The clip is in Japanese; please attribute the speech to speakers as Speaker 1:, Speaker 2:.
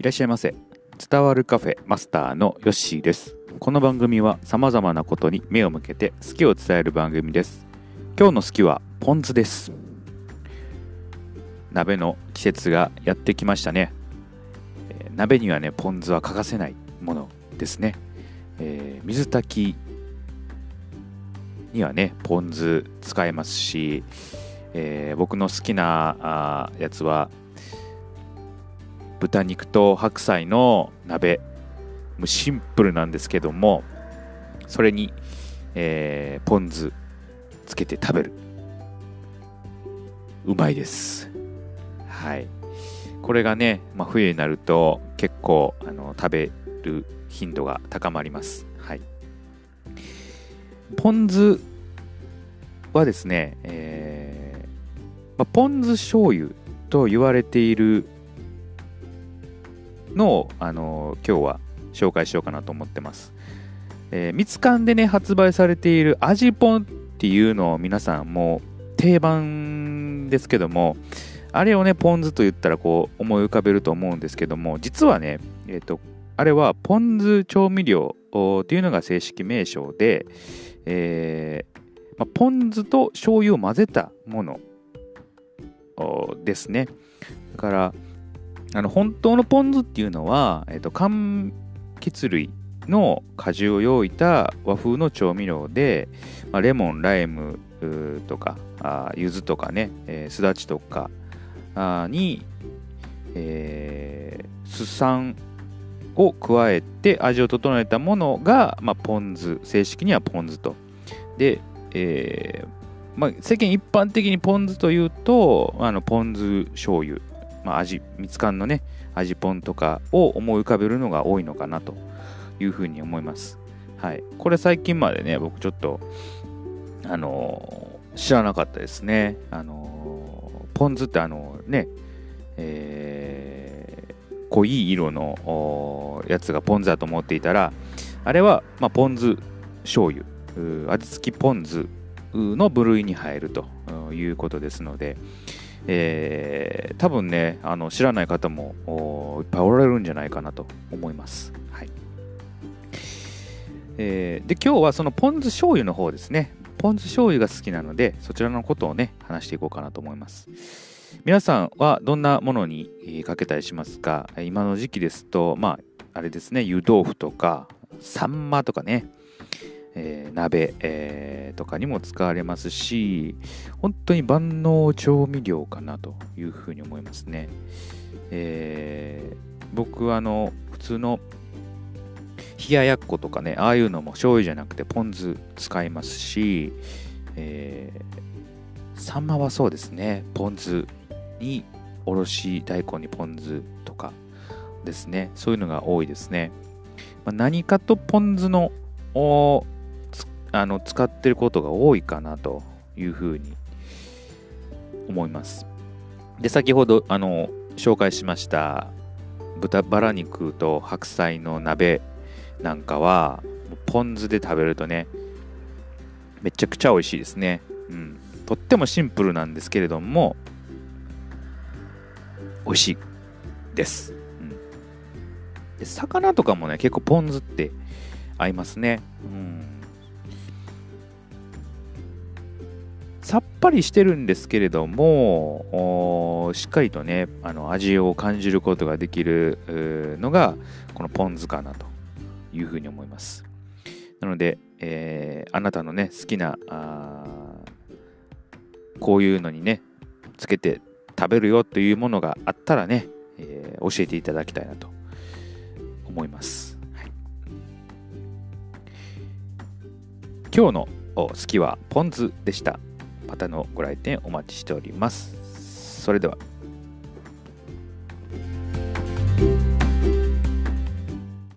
Speaker 1: いらっしゃいませ。伝わるカフェマスターのヨッシーです。この番組は様々なことに目を向けて好きを伝える番組です。今日の好きはポン酢です。鍋の季節がやってきましたね、えー鍋にはねポン酢は欠かせないものですね、えー水炊きにはねポン酢使えますし、えー僕の好きなあやつは豚肉と白菜の鍋。もうシンプルなんですけどもそれに、えーポン酢つけて食べる。うまいです。はい。これがね、まあ、冬になると結構あの食べる頻度が高まります。はい。ポン酢はですね、えーまあ、ポン酢醤油と言われているのを、あの今日は紹介しようかなと思ってます。えー、ミツカンでね、発売されている味ポンっていうのを皆さんもう定番ですけども、あれをね、ポン酢と言ったらこう思い浮かべると思うんですけども、実はね、えっ、と、あれはポン酢調味料というのが正式名称で、えーまあ、ポン酢と醤油を混ぜたものですね。だから、あの本当のポン酢っていうのは、えっと、柑橘類の果汁を用いた和風の調味料で、まあ、レモン、ライムとか、あ柚子とかね、えーすだちとかあに、えー、酢酸を加えて味を整えたものが、まあ、ポン酢、正式にはポン酢と。で、えーまあ、世間一般的にポン酢というと、あのポン酢醤油、まあ、味、みつかんのね、味ポンとかを思い浮かべるのが多いのかなというふうに思います。はい。これ最近までね、僕ちょっと、あのー知らなかったですね。あのーポン酢ってあのね、えー濃い色のやつがポン酢だと思っていたら、あれは、まあ、ポン酢醤油、味付きポン酢の部類に入るということですので、えー多分ねあの知らない方もいっぱいおられるんじゃないかなと思います。はいえーで今日はそのポン酢醤油の方ですねポン酢醤油が好きなのでそちらのことをね話していこうかなと思います。皆さんはどんなものにかけたりしますか？今の時期ですとまああれですね湯豆腐とかサンマとかねえー鍋、えーとかにも使われますし本当に万能調味料かなというふうに思いますね、えー僕はあの普通の冷ややっことかねああいうのも醤油じゃなくてポン酢使いますし、えーサンマはそうですねポン酢におろし大根にポン酢とかですねそういうのが多いですね、まあ何かとポン酢のあの使ってることが多いかなというふうに思います。で先ほどあの紹介しました豚バラ肉と白菜の鍋なんかはポン酢で食べるとねめちゃくちゃ美味しいですね。うん。とってもシンプルなんですけれども美味しいです、うん、で魚とかもね結構ポン酢って合いますね。うん。ぱりしてるんですけれどもしっかりとねあの味を感じることができるのがこのポン酢かなというふうに思います。なので、えーあなたのね好きなこういうのにねつけて食べるよというものがあったらね、えー教えていただきたいなと思います、はい。今日の好きはポン酢でした。またのご来店お待ちしております。それでは。